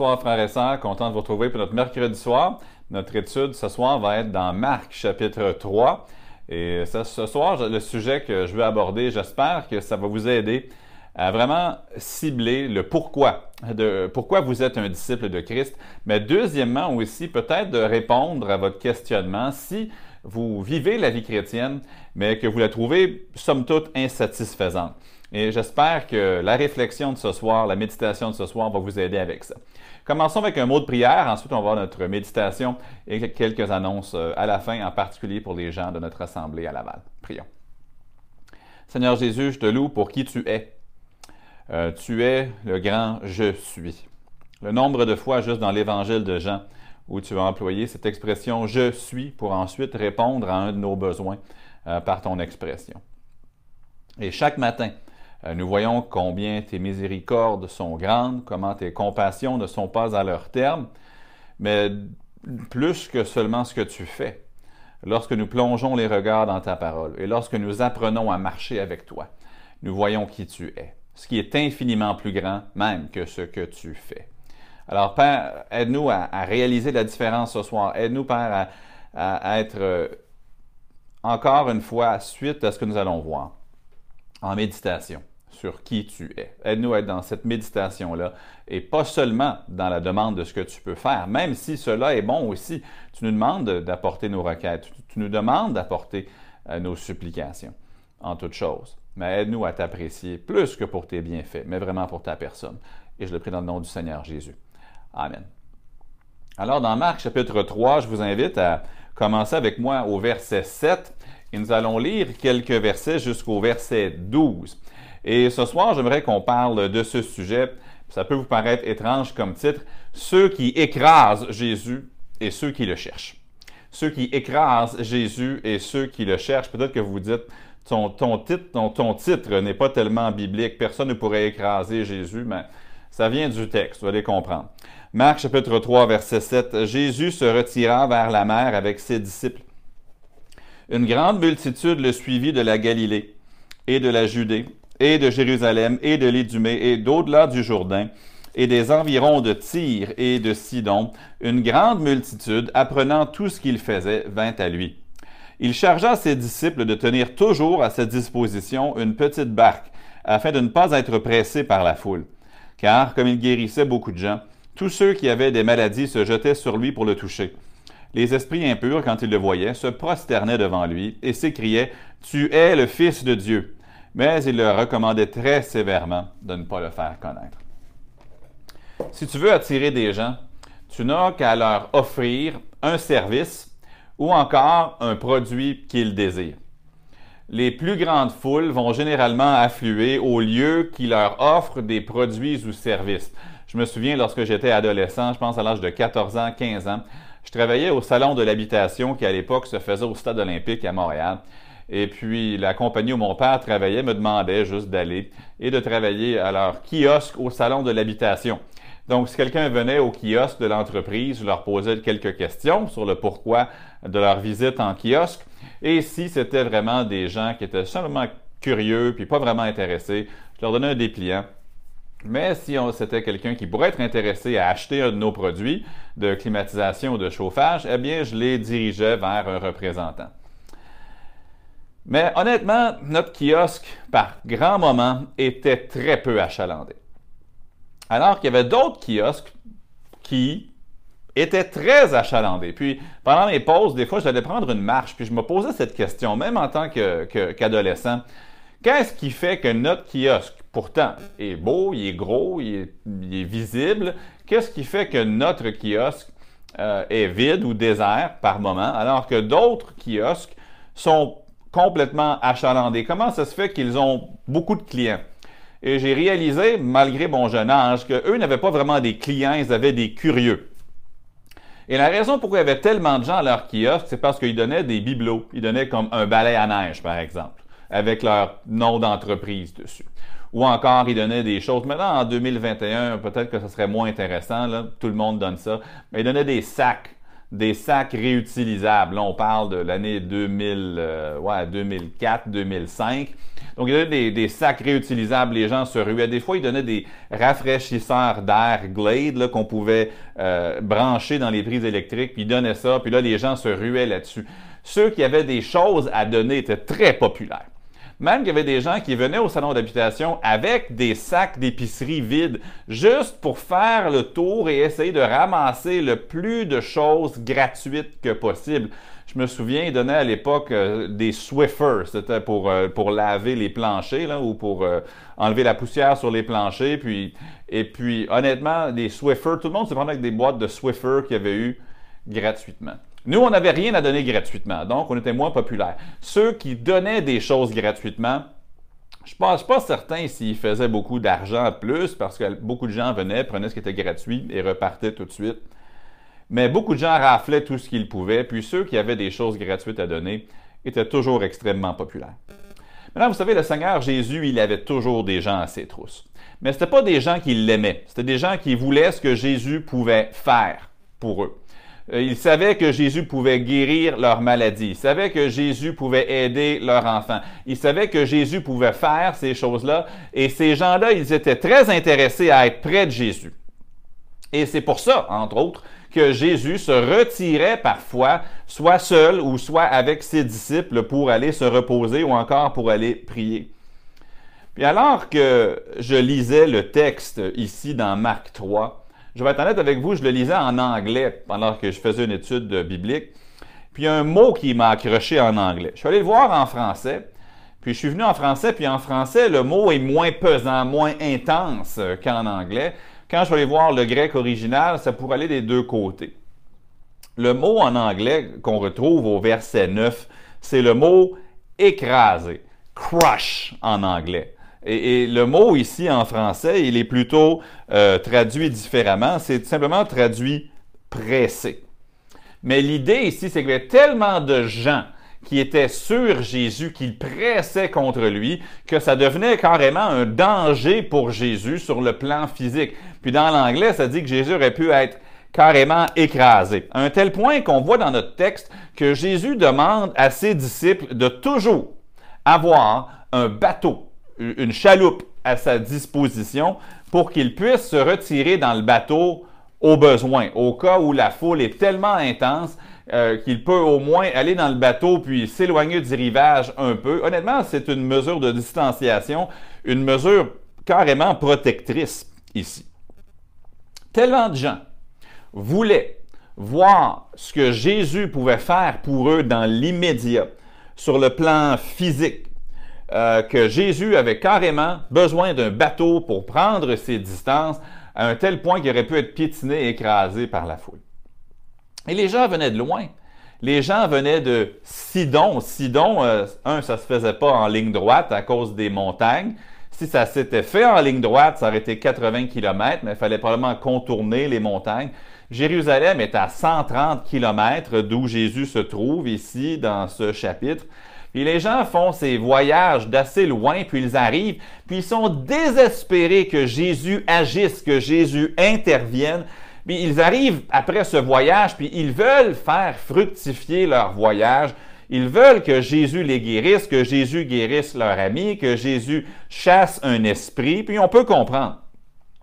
Bonsoir frères et sœurs, content de vous retrouver pour notre mercredi soir. Notre étude ce soir va être dans Marc chapitre 3. Et ce, soir, le sujet que je veux aborder, j'espère que ça va vous aider à vraiment cibler le pourquoi, de pourquoi vous êtes un disciple de Christ, mais deuxièmement aussi peut-être de répondre à votre questionnement si vous vivez la vie chrétienne, mais que vous la trouvez somme toute insatisfaisante. Et j'espère que la réflexion de ce soir, la méditation de ce soir va vous aider avec ça. Commençons avec un mot de prière, ensuite on va voir notre méditation et quelques annonces euh, à la fin, en particulier pour les gens de notre assemblée à Laval. Prions. Seigneur Jésus, je te loue pour qui tu es. Euh, tu es le grand je suis. Le nombre de fois juste dans l'évangile de Jean où tu as employé cette expression je suis pour ensuite répondre à un de nos besoins euh, par ton expression. Et chaque matin, nous voyons combien tes miséricordes sont grandes, comment tes compassions ne sont pas à leur terme, mais plus que seulement ce que tu fais. Lorsque nous plongeons les regards dans ta parole et lorsque nous apprenons à marcher avec toi, nous voyons qui tu es, ce qui est infiniment plus grand même que ce que tu fais. Alors, Père, aide-nous à, réaliser la différence ce soir. Aide-nous, Père, à, à être euh, encore une fois, suite à ce que nous allons voir, en méditation sur qui tu es. Aide-nous à être dans cette méditation-là et pas seulement dans la demande de ce que tu peux faire, même si cela est bon aussi. Tu nous demandes d'apporter nos requêtes, tu nous demandes d'apporter euh, nos supplications en toutes choses. Mais aide-nous à t'apprécier plus que pour tes bienfaits, mais vraiment pour ta personne. Et je le prie dans le nom du Seigneur Jésus. Amen. Alors, dans Marc chapitre 3, je vous invite à commencer avec moi au verset 7 et nous allons lire quelques versets jusqu'au verset 12. Et ce soir, j'aimerais qu'on parle de ce sujet. Ça peut vous paraître étrange comme titre. Ceux qui écrasent Jésus et ceux qui le cherchent. Ceux qui écrasent Jésus et ceux qui le cherchent. Peut-être que vous vous dites, ton, ton titre, titre n'est pas tellement biblique. Personne ne pourrait écraser Jésus, mais ça vient du texte, vous allez comprendre. Marc chapitre 3, verset 7. Jésus se retira vers la mer avec ses disciples. Une grande multitude le suivit de la Galilée et de la Judée et de Jérusalem, et de l'Idumée, et d'au-delà du Jourdain, et des environs de Tyr et de Sidon, une grande multitude, apprenant tout ce qu'il faisait, vint à lui. Il chargea ses disciples de tenir toujours à sa disposition une petite barque, afin de ne pas être pressés par la foule. Car, comme il guérissait beaucoup de gens, tous ceux qui avaient des maladies se jetaient sur lui pour le toucher. Les esprits impurs, quand ils le voyaient, se prosternaient devant lui et s'écriaient, Tu es le Fils de Dieu mais il leur recommandait très sévèrement de ne pas le faire connaître. Si tu veux attirer des gens, tu n'as qu'à leur offrir un service ou encore un produit qu'ils désirent. Les plus grandes foules vont généralement affluer au lieu qui leur offre des produits ou services. Je me souviens lorsque j'étais adolescent, je pense à l'âge de 14 ans, 15 ans, je travaillais au salon de l'habitation qui à l'époque se faisait au stade olympique à Montréal. Et puis, la compagnie où mon père travaillait me demandait juste d'aller et de travailler à leur kiosque au salon de l'habitation. Donc, si quelqu'un venait au kiosque de l'entreprise, je leur posais quelques questions sur le pourquoi de leur visite en kiosque. Et si c'était vraiment des gens qui étaient simplement curieux puis pas vraiment intéressés, je leur donnais un dépliant. Mais si c'était quelqu'un qui pourrait être intéressé à acheter un de nos produits de climatisation ou de chauffage, eh bien, je les dirigeais vers un représentant. Mais honnêtement, notre kiosque, par grand moment, était très peu achalandé. Alors qu'il y avait d'autres kiosques qui étaient très achalandés. Puis, pendant mes pauses, des fois, j'allais prendre une marche, puis je me posais cette question, même en tant qu'adolescent. Qu'est-ce qui fait que notre kiosque, pourtant, est beau, il est gros, il est, visible, qu'est-ce qui fait que notre kiosque euh, est vide ou désert par moment, alors que d'autres kiosques sont complètement achalandés. Comment ça se fait qu'ils ont beaucoup de clients? Et j'ai réalisé, malgré mon jeune âge, qu'eux n'avaient pas vraiment des clients, ils avaient des curieux. Et la raison pourquoi il y avait tellement de gens à leur kiosque, c'est parce qu'ils donnaient des bibelots. Ils donnaient comme un balai à neige, par exemple, avec leur nom d'entreprise dessus. Ou encore, ils donnaient des choses. Maintenant, en 2021, peut-être que ce serait moins intéressant, tout le monde donne ça. Mais ils donnaient des sacs des sacs réutilisables. Là, on parle de l'année 2000, ouais, 2004, 2005. Donc, il y avait des, sacs réutilisables, les gens se ruaient. Des fois, ils donnaient des rafraîchisseurs d'air Glade qu'on pouvait euh, brancher dans les prises électriques, puis ils donnaient ça, puis là, les gens se ruaient là-dessus. Ceux qui avaient des choses à donner étaient très populaires. Même qu'il y avait des gens qui venaient au salon d'habitation avec des sacs d'épicerie vides, juste pour faire le tour et essayer de ramasser le plus de choses gratuites que possible. Je me souviens, ils donnaient à l'époque euh, des Swiffers, c'était pour, euh, pour laver les planchers là, ou pour euh, enlever la poussière sur les planchers. Puis, et puis, honnêtement, des Swiffers, tout le monde se prenait avec des boîtes de Swiffer qu'il y avait eu gratuitement. Nous, on n'avait rien à donner gratuitement, donc on était moins populaires. Ceux qui donnaient des choses gratuitement, je ne suis pas certain s'ils faisaient beaucoup d'argent plus parce que beaucoup de gens venaient, prenaient ce qui était gratuit et repartaient tout de suite. Mais beaucoup de gens raflaient tout ce qu'ils pouvaient, puis ceux qui avaient des choses gratuites à donner étaient toujours extrêmement populaires. Maintenant, vous savez, le Seigneur Jésus, il avait toujours des gens à ses trousses. Mais ce n'était pas des gens qui l'aimaient, c'était des gens qui voulaient ce que Jésus pouvait faire pour eux. Euh, ils savaient que Jésus pouvait guérir leur maladie. Ils savaient que Jésus pouvait aider leurs enfants. Ils savaient que Jésus pouvait faire ces choses-là. Et ces gens-là, ils étaient très intéressés à être près de Jésus. Et c'est pour ça, entre autres, que Jésus se retirait parfois, soit seul ou soit avec ses disciples pour aller se reposer ou encore pour aller prier. Puis alors que je lisais le texte ici dans Marc 3, je vais être honnête avec vous, je le lisais en anglais pendant que je faisais une étude biblique. Puis il y a un mot qui m'a accroché en anglais. Je suis allé le voir en français. Puis je suis venu en français, puis en français, le mot est moins pesant, moins intense qu'en anglais. Quand je vais aller voir le grec original, ça pourrait aller des deux côtés. Le mot en anglais qu'on retrouve au verset 9, c'est le mot écraser, crush en anglais. Et, le mot ici en français, il est plutôt euh, traduit différemment. C'est simplement traduit pressé. Mais l'idée ici, c'est qu'il y avait tellement de gens qui était sur Jésus, qu'il pressait contre lui, que ça devenait carrément un danger pour Jésus sur le plan physique. Puis dans l'anglais, ça dit que Jésus aurait pu être carrément écrasé. À un tel point qu'on voit dans notre texte que Jésus demande à ses disciples de toujours avoir un bateau, une chaloupe à sa disposition pour qu'ils puissent se retirer dans le bateau au besoin, au cas où la foule est tellement intense euh, qu'il peut au moins aller dans le bateau puis s'éloigner du rivage un peu. Honnêtement, c'est une mesure de distanciation, une mesure carrément protectrice ici. Tellement de gens voulaient voir ce que Jésus pouvait faire pour eux dans l'immédiat, sur le plan physique, euh, que Jésus avait carrément besoin d'un bateau pour prendre ses distances à un tel point qu'il aurait pu être piétiné et écrasé par la foule. Et les gens venaient de loin. Les gens venaient de Sidon. Sidon, euh, un, ça se faisait pas en ligne droite à cause des montagnes. Si ça s'était fait en ligne droite, ça aurait été 80 km, mais il fallait probablement contourner les montagnes. Jérusalem est à 130 km d'où Jésus se trouve ici dans ce chapitre. Puis les gens font ces voyages d'assez loin, puis ils arrivent, puis ils sont désespérés que Jésus agisse, que Jésus intervienne. Puis ils arrivent après ce voyage, puis ils veulent faire fructifier leur voyage. Ils veulent que Jésus les guérisse, que Jésus guérisse leur ami, que Jésus chasse un esprit, puis on peut comprendre.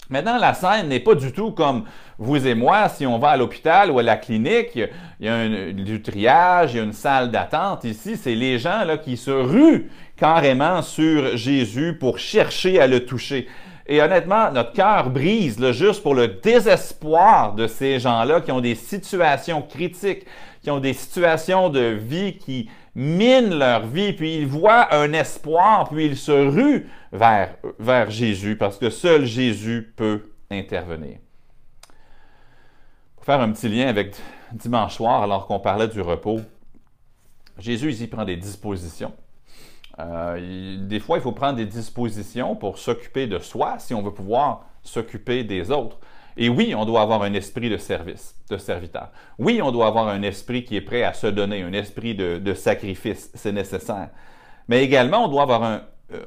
Maintenant, la scène n'est pas du tout comme vous et moi, si on va à l'hôpital ou à la clinique, il y a du triage, il y a une salle d'attente. Ici, c'est les gens là, qui se ruent carrément sur Jésus pour chercher à le toucher. Et honnêtement, notre cœur brise là, juste pour le désespoir de ces gens-là qui ont des situations critiques, qui ont des situations de vie qui minent leur vie, puis ils voient un espoir, puis ils se ruent vers, vers Jésus, parce que seul Jésus peut intervenir. Faire un petit lien avec dimanche soir, alors qu'on parlait du repos, Jésus ici prend des dispositions. Euh, des fois, il faut prendre des dispositions pour s'occuper de soi si on veut pouvoir s'occuper des autres. Et oui, on doit avoir un esprit de service, de serviteur. Oui, on doit avoir un esprit qui est prêt à se donner, un esprit de, sacrifice, c'est nécessaire. Mais également, euh,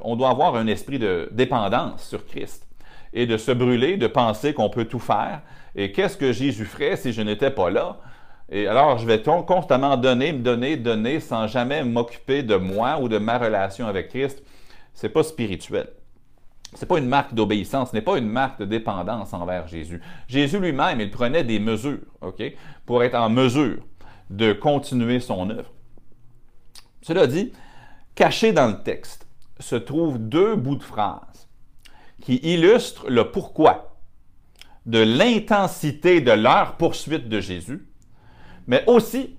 on doit avoir un esprit de dépendance sur Christ et de se brûler, de penser qu'on peut tout faire. Et qu'est-ce que Jésus ferait si je n'étais pas là? Et alors, je vais constamment donner, me donner, donner sans jamais m'occuper de moi ou de ma relation avec Christ. C'est pas spirituel. C'est pas une marque d'obéissance, ce n'est pas une marque de dépendance envers Jésus. Jésus lui-même, il prenait des mesures, pour être en mesure de continuer son œuvre. Cela dit, caché dans le texte se trouvent deux bouts de phrases qui illustrent le pourquoi de l'intensité de leur poursuite de Jésus mais aussi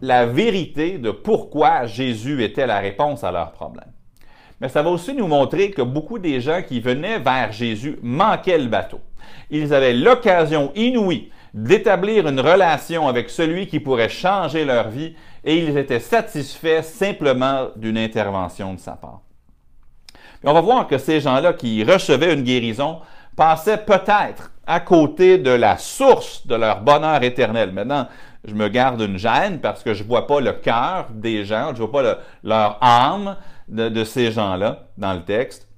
la vérité de pourquoi Jésus était la réponse à leurs problèmes. Mais ça va aussi nous montrer que beaucoup des gens qui venaient vers Jésus manquaient le bateau. Ils avaient l'occasion inouïe d'établir une relation avec celui qui pourrait changer leur vie et ils étaient satisfaits simplement d'une intervention de sa part. on va voir que ces gens-là qui recevaient une guérison passaient peut-être à côté de la source de leur bonheur éternel. Maintenant, je me garde une gêne parce que je ne vois pas le cœur des gens, je ne vois pas leur âme de, de ces gens-là dans le texte.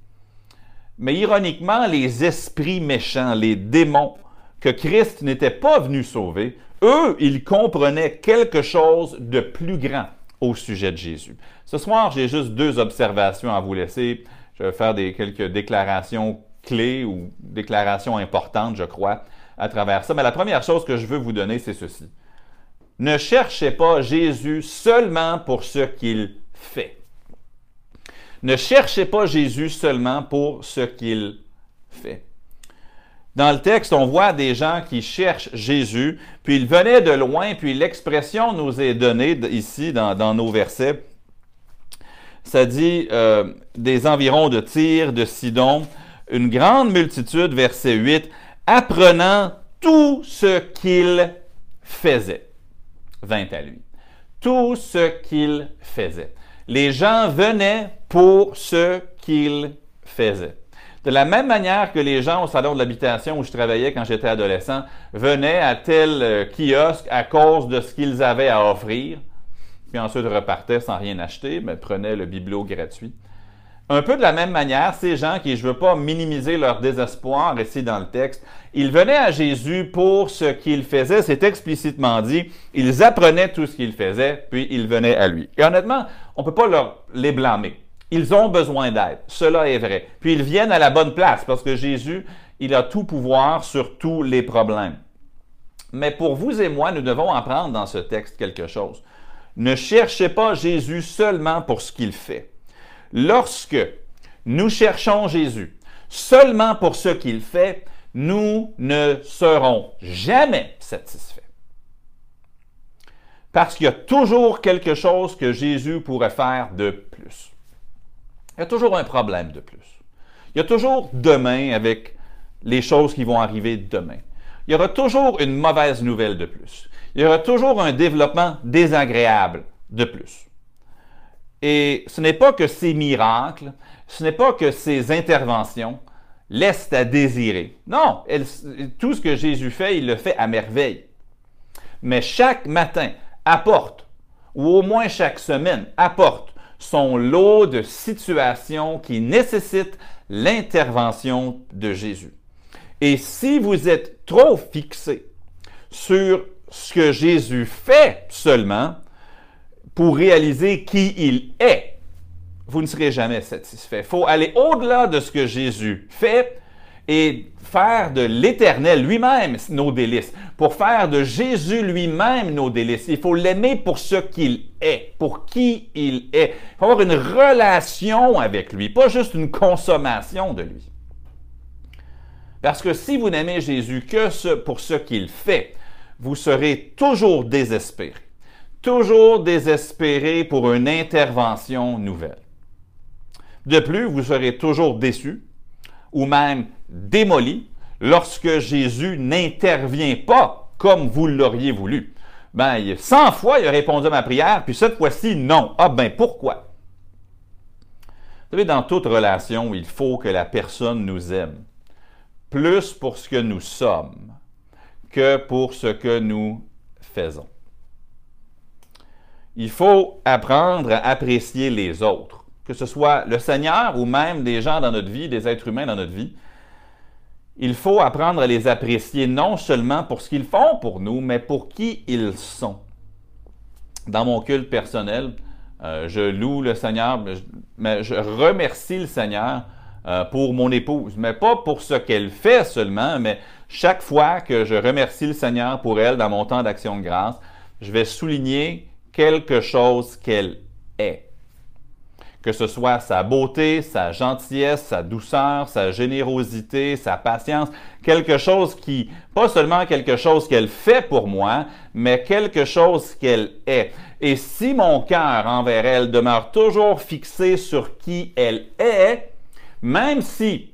Mais ironiquement, les esprits méchants, les démons que Christ n'était pas venu sauver, eux, ils comprenaient quelque chose de plus grand au sujet de Jésus. Ce soir, j'ai juste deux observations à vous laisser. Je vais faire des, quelques déclarations clés ou déclarations importantes, je crois, à travers ça. Mais la première chose que je veux vous donner, c'est ceci. Ne cherchez pas Jésus seulement pour ce qu'il fait. Ne cherchez pas Jésus seulement pour ce qu'il fait. Dans le texte, on voit des gens qui cherchent Jésus, puis ils venaient de loin, puis l'expression nous est donnée ici dans, nos versets. Ça dit euh, des environs de Tyr, de Sidon, une grande multitude, verset 8, apprenant tout ce qu'il faisait, vint à lui. Tout ce qu'il faisait. Les gens venaient pour ce qu'il faisait. De la même manière que les gens au salon de l'habitation où je travaillais quand j'étais adolescent venaient à tel euh, kiosque à cause de ce qu'ils avaient à offrir, puis ensuite repartaient sans rien acheter, mais prenaient le bibelot gratuit. Un peu de la même manière, ces gens qui, je ne veux pas minimiser leur désespoir ici dans le texte, ils venaient à Jésus pour ce qu'il faisait, c'est explicitement dit, ils apprenaient tout ce qu'il faisait, puis ils venaient à lui. Et honnêtement, on ne peut pas leur, les blâmer. Ils ont besoin d'aide, cela est vrai. Puis ils viennent à la bonne place parce que Jésus, il a tout pouvoir sur tous les problèmes. Mais pour vous et moi, nous devons apprendre dans ce texte quelque chose. Ne cherchez pas Jésus seulement pour ce qu'il fait lorsque nous cherchons Jésus seulement pour ce qu'il fait, nous ne serons jamais satisfaits. Parce qu'il y a toujours quelque chose que Jésus pourrait faire de plus. Il y a toujours un problème de plus. Il y a toujours demain avec les choses qui vont arriver demain. Il y aura toujours une mauvaise nouvelle de plus. Il y aura toujours un développement désagréable de plus. Et ce n'est pas que ces miracles, ce n'est pas que ces interventions laissent à désirer. Non, tout ce que Jésus fait, il le fait à merveille. Mais chaque matin apporte, ou au moins chaque semaine apporte, son lot de situations qui nécessitent l'intervention de Jésus. Et si vous êtes trop fixé sur ce que Jésus fait seulement, pour réaliser qui il est, vous ne serez jamais satisfait. Il faut aller au-delà de ce que Jésus fait et faire de l'Éternel lui-même nos délices. Pour faire de Jésus lui-même nos délices, il faut l'aimer pour ce qu'il est, pour qui il est. Il faut avoir une relation avec lui, pas juste une consommation de lui. Parce que si vous n'aimez Jésus que pour ce qu'il fait, vous serez toujours désespéré toujours désespéré pour une intervention nouvelle. De plus, vous serez toujours déçu ou même démoli lorsque Jésus n'intervient pas comme vous l'auriez voulu. Ben, 100 fois, il a répondu à ma prière, puis cette fois-ci, non. Ah ben, pourquoi? Vous savez, dans toute relation, il faut que la personne nous aime, plus pour ce que nous sommes que pour ce que nous faisons. Il faut apprendre à apprécier les autres, que ce soit le Seigneur ou même des gens dans notre vie, des êtres humains dans notre vie. il faut apprendre à les apprécier non seulement pour ce qu'ils font pour nous, mais pour qui ils sont. Dans mon culte personnel, euh, je loue le Seigneur, mais je remercie le Seigneur euh, pour mon épouse, mais pas pour ce qu'elle fait seulement, mais chaque fois que je remercie le Seigneur pour elle dans mon temps d'action de grâce, je vais souligner quelque chose qu'elle est. Que ce soit sa beauté, sa gentillesse, sa douceur, sa générosité, sa patience, quelque chose qui, pas seulement quelque chose qu'elle fait pour moi, mais quelque chose qu'elle est. Et si mon cœur envers elle demeure toujours fixé sur qui elle est, même si,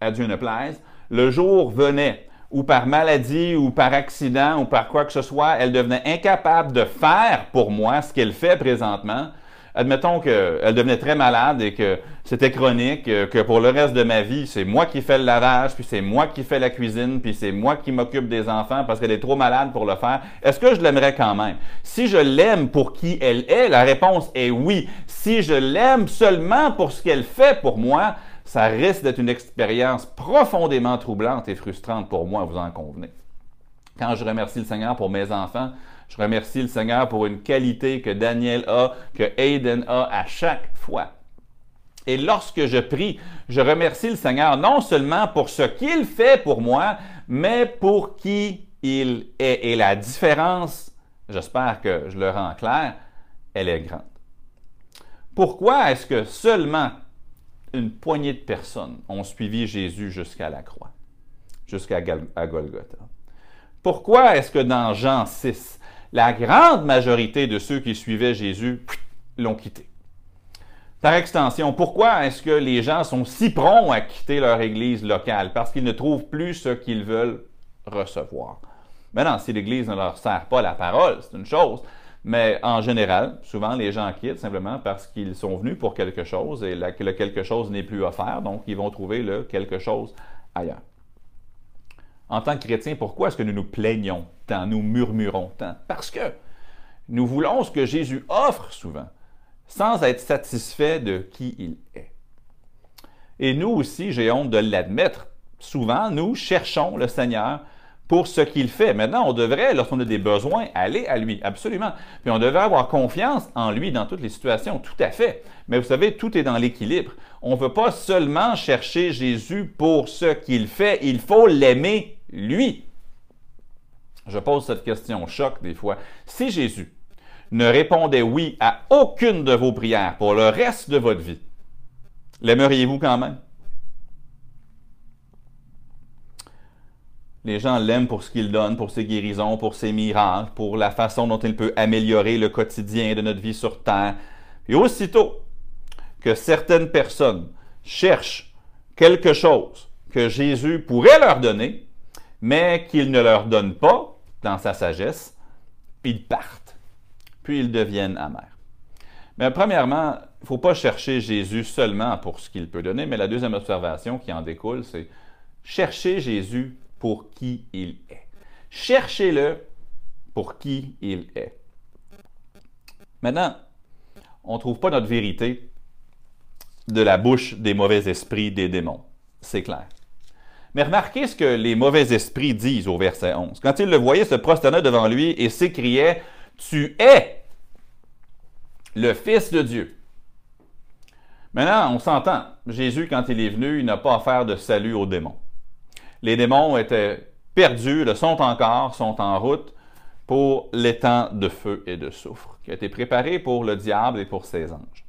à Dieu ne plaise, le jour venait ou par maladie ou par accident ou par quoi que ce soit, elle devenait incapable de faire pour moi ce qu'elle fait présentement, admettons qu'elle devenait très malade et que c'était chronique, euh, que pour le reste de ma vie, c'est moi qui fais le lavage, puis c'est moi qui fais la cuisine, puis c'est moi qui m'occupe des enfants parce qu'elle est trop malade pour le faire, est-ce que je l'aimerais quand même? Si je l'aime pour qui elle est, la réponse est oui. Si je l'aime seulement pour ce qu'elle fait pour moi, ça risque d'être une expérience profondément troublante et frustrante pour moi, vous en convenez. Quand je remercie le Seigneur pour mes enfants, je remercie le Seigneur pour une qualité que Daniel a, que Aiden a à chaque fois. Et lorsque je prie, je remercie le Seigneur non seulement pour ce qu'il fait pour moi, mais pour qui il est. Et la différence, j'espère que je le rends clair, elle est grande. Pourquoi est-ce que seulement une poignée de personnes ont suivi Jésus jusqu'à la croix, jusqu'à Golgotha. Pourquoi est-ce que dans Jean 6, la grande majorité de ceux qui suivaient Jésus l'ont quitté? Par extension, pourquoi est-ce que les gens sont si prompts à quitter leur église locale? Parce qu'ils ne trouvent plus ce qu'ils veulent recevoir. Maintenant, si l'Église ne leur sert pas la parole, c'est une chose, mais en général, souvent, les gens quittent simplement parce qu'ils sont venus pour quelque chose et que le quelque chose n'est plus offert, donc ils vont trouver le quelque chose ailleurs. En tant que chrétiens, pourquoi est-ce que nous nous plaignons tant, nous murmurons tant? Parce que nous voulons ce que Jésus offre souvent, sans être satisfait de qui il est. Et nous aussi, j'ai honte de l'admettre, souvent, nous cherchons le Seigneur pour ce qu'il fait. Maintenant, on devrait, lorsqu'on a des besoins, aller à lui, absolument. Puis on devrait avoir confiance en lui dans toutes les situations, tout à fait. Mais vous savez, tout est dans l'équilibre. On ne veut pas seulement chercher Jésus pour ce qu'il fait, il faut l'aimer lui. Je pose cette question choc des fois. Si Jésus ne répondait oui à aucune de vos prières pour le reste de votre vie, l'aimeriez-vous quand même? Les gens l'aiment pour ce qu'il donne, pour ses guérisons, pour ses miracles, pour la façon dont il peut améliorer le quotidien de notre vie sur Terre. Et aussitôt que certaines personnes cherchent quelque chose que Jésus pourrait leur donner, mais qu'il ne leur donne pas dans sa sagesse, ils partent, puis ils deviennent amers. Mais premièrement, il ne faut pas chercher Jésus seulement pour ce qu'il peut donner, mais la deuxième observation qui en découle, c'est chercher Jésus pour qui il est. Cherchez-le pour qui il est. Maintenant, on ne trouve pas notre vérité de la bouche des mauvais esprits des démons. C'est clair. Mais remarquez ce que les mauvais esprits disent au verset 11. Quand ils le voyaient se prosterner devant lui et s'écriaient Tu es le Fils de Dieu. Maintenant, on s'entend. Jésus, quand il est venu, il n'a pas affaire de salut aux démons les démons étaient perdus, le sont encore, sont en route pour l'étang de feu et de soufre, qui a été préparé pour le diable et pour ses anges.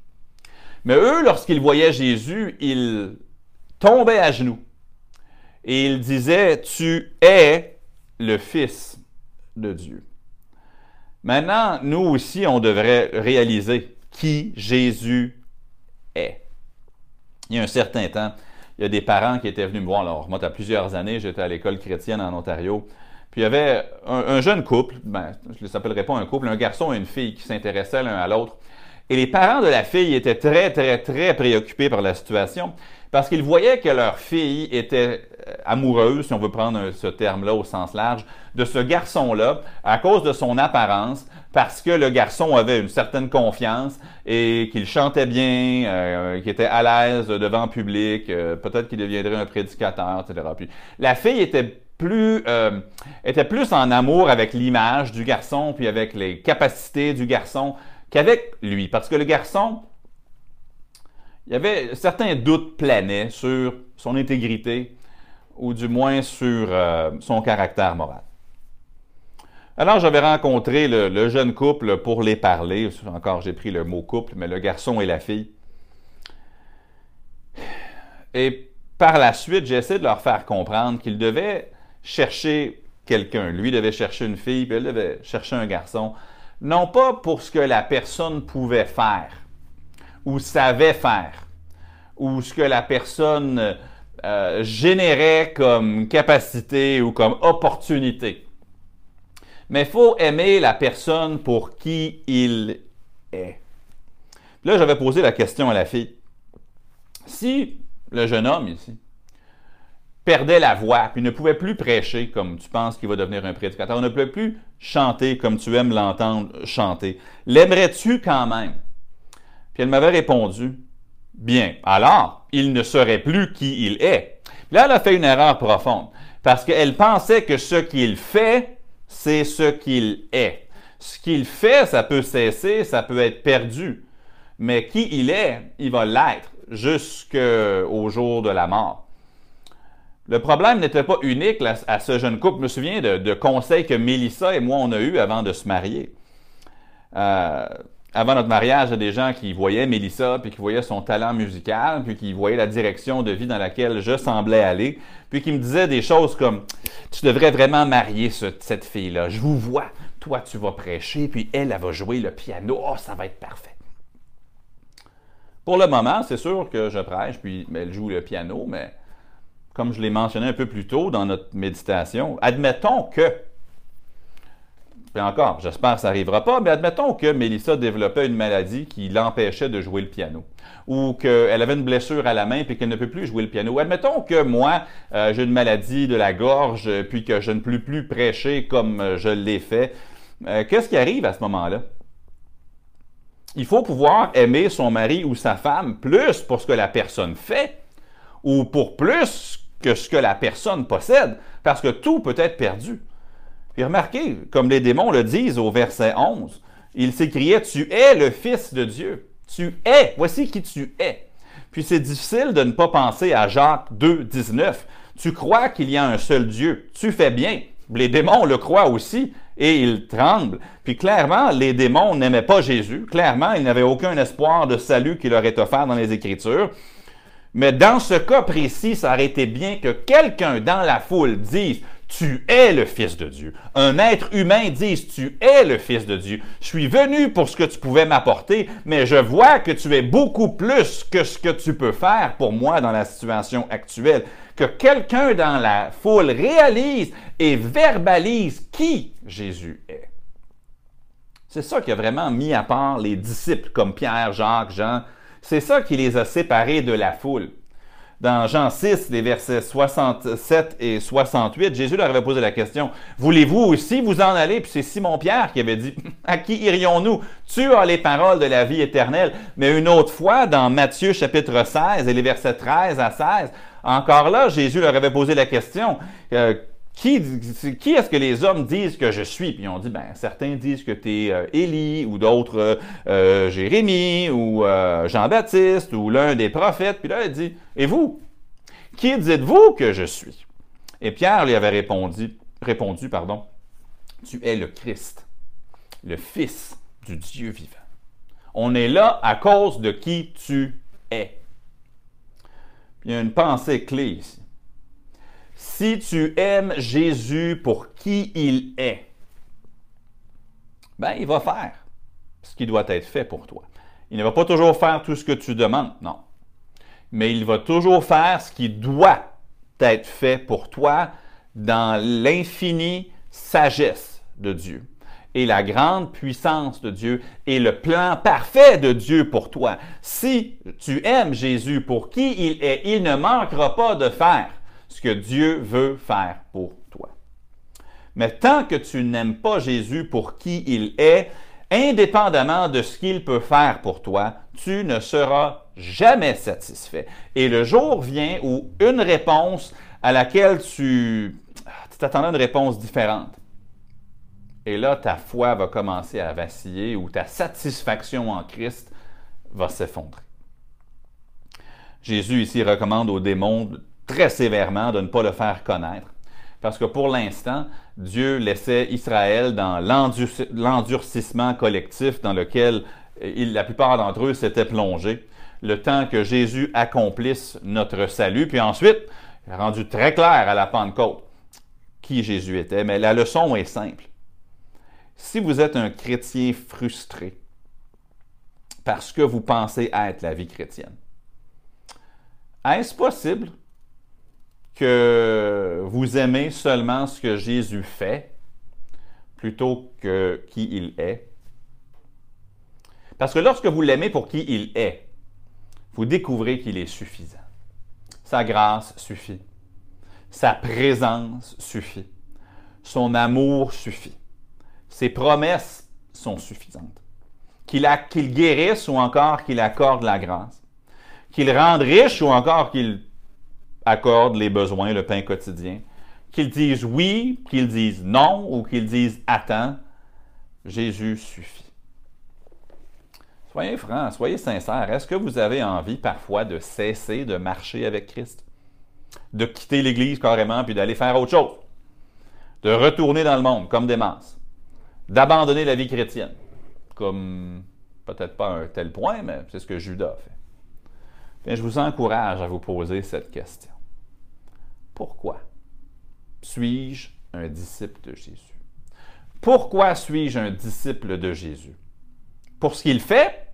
Mais eux, lorsqu'ils voyaient Jésus, ils tombaient à genoux et ils disaient, Tu es le Fils de Dieu. Maintenant, nous aussi, on devrait réaliser qui Jésus est. Il y a un certain temps, il y a des parents qui étaient venus me voir. Alors, moi, à plusieurs années, j'étais à l'école chrétienne en Ontario. Puis il y avait un, jeune couple, ben, je ne s'appellerais pas un couple, un garçon et une fille qui s'intéressaient l'un à l'autre. Et les parents de la fille étaient très, très, très préoccupés par la situation parce qu'ils voyaient que leur fille était amoureuse, si on veut prendre ce terme-là au sens large, de ce garçon-là à cause de son apparence, parce que le garçon avait une certaine confiance et qu'il chantait bien, euh, qu'il était à l'aise devant le public, euh, peut-être qu'il deviendrait un prédicateur, etc. Puis la fille était plus euh, était plus en amour avec l'image du garçon puis avec les capacités du garçon qu'avec lui, parce que le garçon il y avait certains doutes planaient sur son intégrité ou du moins sur euh, son caractère moral. Alors, j'avais rencontré le, jeune couple pour les parler. Encore, j'ai pris le mot couple, mais le garçon et la fille. Et par la suite, j'ai essayé de leur faire comprendre qu'ils devaient chercher quelqu'un. Lui devait chercher une fille, puis elle devait chercher un garçon. Non pas pour ce que la personne pouvait faire, ou savait faire, ou ce que la personne euh, générait comme capacité ou comme opportunité. Mais il faut aimer la personne pour qui il est. Là, j'avais posé la question à la fille. Si le jeune homme ici perdait la voix, puis ne pouvait plus prêcher comme tu penses qu'il va devenir un prédicateur, ne pouvait plus chanter comme tu aimes l'entendre chanter, l'aimerais-tu quand même? Puis elle m'avait répondu, Bien, alors, il ne serait plus qui il est. Là, elle a fait une erreur profonde, parce qu'elle pensait que ce qu'il fait, c'est ce qu'il est. Ce qu'il fait, ça peut cesser, ça peut être perdu. Mais qui il est, il va l'être jusqu'au jour de la mort. Le problème n'était pas unique à ce jeune couple. Je me souviens de, conseils que Mélissa et moi, on a eu avant de se marier. Euh, avant notre mariage, il y a des gens qui voyaient Mélissa, puis qui voyaient son talent musical, puis qui voyaient la direction de vie dans laquelle je semblais aller, puis qui me disaient des choses comme Tu devrais vraiment marier cette fille-là. Je vous vois. Toi, tu vas prêcher, puis elle, elle va jouer le piano. Oh, ça va être parfait. Pour le moment, c'est sûr que je prêche, puis elle joue le piano, mais comme je l'ai mentionné un peu plus tôt dans notre méditation, admettons que puis encore, j'espère que ça n'arrivera pas, mais admettons que Mélissa développait une maladie qui l'empêchait de jouer le piano, ou qu'elle avait une blessure à la main et qu'elle ne peut plus jouer le piano. Admettons que moi, euh, j'ai une maladie de la gorge, puis que je ne peux plus prêcher comme je l'ai fait. Euh, qu'est-ce qui arrive à ce moment-là? Il faut pouvoir aimer son mari ou sa femme plus pour ce que la personne fait, ou pour plus que ce que la personne possède, parce que tout peut être perdu. Remarquez, comme les démons le disent au verset 11, il s'écriait, Tu es le Fils de Dieu. Tu es. Voici qui tu es. Puis c'est difficile de ne pas penser à Jacques 2, 19. Tu crois qu'il y a un seul Dieu. Tu fais bien. Les démons le croient aussi et ils tremblent. Puis clairement, les démons n'aimaient pas Jésus. Clairement, ils n'avaient aucun espoir de salut qui leur est offert dans les Écritures. Mais dans ce cas précis, ça aurait été bien que quelqu'un dans la foule dise tu es le Fils de Dieu. Un être humain dise, tu es le Fils de Dieu. Je suis venu pour ce que tu pouvais m'apporter, mais je vois que tu es beaucoup plus que ce que tu peux faire pour moi dans la situation actuelle. Que quelqu'un dans la foule réalise et verbalise qui Jésus est. C'est ça qui a vraiment mis à part les disciples comme Pierre, Jacques, Jean. C'est ça qui les a séparés de la foule dans Jean 6, les versets 67 et 68, Jésus leur avait posé la question, Voulez-vous aussi vous en aller? Puis c'est Simon-Pierre qui avait dit, À qui irions-nous? Tu as les paroles de la vie éternelle. Mais une autre fois, dans Matthieu chapitre 16 et les versets 13 à 16, encore là, Jésus leur avait posé la question, euh, qui, est-ce que les hommes disent que je suis? Puis on dit, ben, certains disent que tu es euh, Élie, ou d'autres euh, euh, Jérémie, ou Jean-Baptiste, ou l'un des prophètes. Puis là, il dit, et vous? Qui dites-vous que je suis? Et Pierre lui avait répondu, répondu, pardon, tu es le Christ, le Fils du Dieu vivant. On est là à cause de qui tu es. il y a une pensée clé ici. Si tu aimes Jésus pour qui il est, ben, il va faire ce qui doit être fait pour toi. Il ne va pas toujours faire tout ce que tu demandes, non. Mais il va toujours faire ce qui doit être fait pour toi dans l'infinie sagesse de Dieu et la grande puissance de Dieu et le plan parfait de Dieu pour toi. Si tu aimes Jésus pour qui il est, il ne manquera pas de faire ce que Dieu veut faire pour toi. Mais tant que tu n'aimes pas Jésus pour qui il est, indépendamment de ce qu'il peut faire pour toi, tu ne seras jamais satisfait. Et le jour vient où une réponse à laquelle tu t'attendais une réponse différente. Et là, ta foi va commencer à vaciller ou ta satisfaction en Christ va s'effondrer. Jésus ici recommande aux démons très sévèrement de ne pas le faire connaître. Parce que pour l'instant, Dieu laissait Israël dans l'endurcissement collectif dans lequel la plupart d'entre eux s'étaient plongés, le temps que Jésus accomplisse notre salut. Puis ensuite, il a rendu très clair à la Pentecôte qui Jésus était. Mais la leçon est simple. Si vous êtes un chrétien frustré parce que vous pensez être la vie chrétienne, est-ce possible que vous aimez seulement ce que Jésus fait plutôt que qui il est? Parce que lorsque vous l'aimez pour qui il est, vous découvrez qu'il est suffisant. Sa grâce suffit. Sa présence suffit. Son amour suffit. Ses promesses sont suffisantes. Qu'il guérisse ou encore qu'il accorde la grâce. Qu'il rende riche ou encore qu'il accorde les besoins, le pain quotidien. Qu'il dise oui, qu'il dise non ou qu'il dise attends. Jésus suffit. Soyez francs, soyez sincères. Est-ce que vous avez envie parfois de cesser de marcher avec Christ? De quitter l'Église carrément puis d'aller faire autre chose? De retourner dans le monde comme des masses? D'abandonner la vie chrétienne? Comme peut-être pas un tel point, mais c'est ce que Judas fait. Je vous encourage à vous poser cette question. Pourquoi suis-je un disciple de Jésus? Pourquoi suis-je un disciple de Jésus? pour ce qu'il fait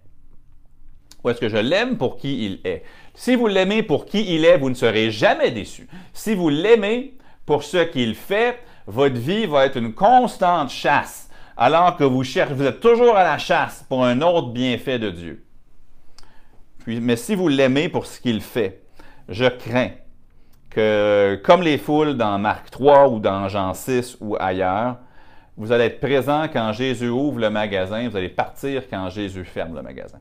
ou est-ce que je l'aime pour qui il est? Si vous l'aimez pour qui il est, vous ne serez jamais déçu. Si vous l'aimez pour ce qu'il fait, votre vie va être une constante chasse, alors que vous cherchez, vous êtes toujours à la chasse pour un autre bienfait de Dieu. Mais si vous l'aimez pour ce qu'il fait, je crains que, comme les foules dans Marc 3 ou dans Jean 6 ou ailleurs, vous allez être présent quand Jésus ouvre le magasin, vous allez partir quand Jésus ferme le magasin.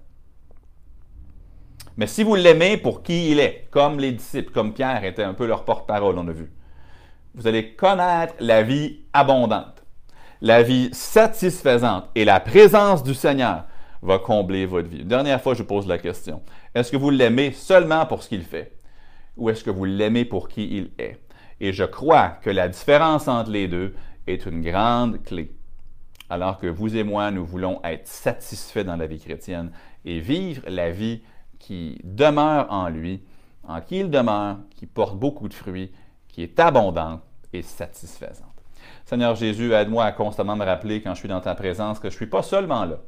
Mais si vous l'aimez pour qui il est, comme les disciples, comme Pierre était un peu leur porte-parole, on a vu, vous allez connaître la vie abondante, la vie satisfaisante et la présence du Seigneur va combler votre vie. Dernière fois, je vous pose la question. Est-ce que vous l'aimez seulement pour ce qu'il fait? Ou est-ce que vous l'aimez pour qui il est? Et je crois que la différence entre les deux est une grande clé. Alors que vous et moi, nous voulons être satisfaits dans la vie chrétienne et vivre la vie qui demeure en lui, en qui il demeure, qui porte beaucoup de fruits, qui est abondante et satisfaisante. Seigneur Jésus, aide-moi à constamment me rappeler quand je suis dans ta présence que je ne suis pas seulement là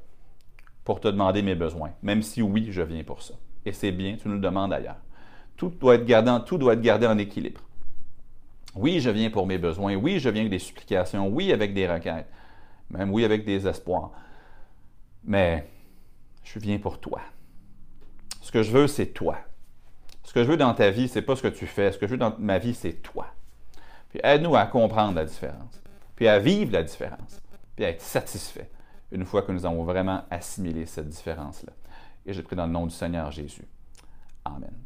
pour te demander mes besoins, même si oui, je viens pour ça. Et c'est bien, tu nous le demandes ailleurs. Tout doit être gardé, en équilibre. Oui, je viens pour mes besoins. Oui, je viens avec des supplications. Oui, avec des requêtes. Même oui, avec des espoirs. Mais je viens pour toi. Ce que je veux, c'est toi. Ce que je veux dans ta vie, c'est pas ce que tu fais. Ce que je veux dans ma vie, c'est toi. Puis aide-nous à comprendre la différence. Puis à vivre la différence. Puis à être satisfait une fois que nous avons vraiment assimilé cette différence-là. Et je prie dans le nom du Seigneur Jésus. Amen.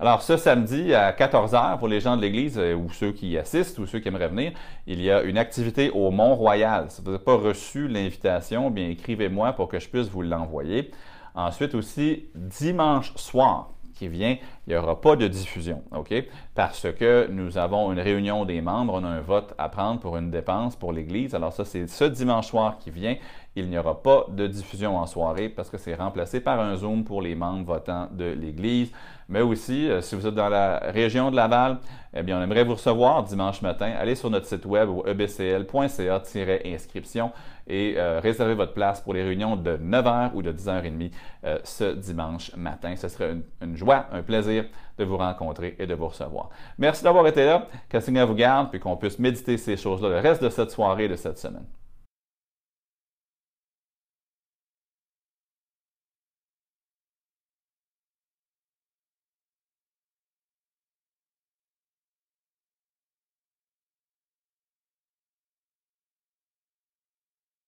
Alors, ce samedi à 14h, pour les gens de l'Église euh, ou ceux qui y assistent ou ceux qui aimeraient venir, il y a une activité au Mont-Royal. Si vous n'avez pas reçu l'invitation, bien écrivez-moi pour que je puisse vous l'envoyer. Ensuite aussi, dimanche soir vient, il n'y aura pas de diffusion, OK? Parce que nous avons une réunion des membres, on a un vote à prendre pour une dépense pour l'Église. Alors ça, c'est ce dimanche soir qui vient. Il n'y aura pas de diffusion en soirée parce que c'est remplacé par un Zoom pour les membres votants de l'Église. Mais aussi, euh, si vous êtes dans la région de Laval, eh bien, on aimerait vous recevoir dimanche matin. Allez sur notre site web au ebcl.ca-inscription et euh, réservez votre place pour les réunions de 9h ou de 10h30 euh, ce dimanche matin. Ce serait une, joie, un plaisir de vous rencontrer et de vous recevoir. Merci d'avoir été là. Que le Seigneur vous garde puis qu'on puisse méditer ces choses-là le reste de cette soirée et de cette semaine.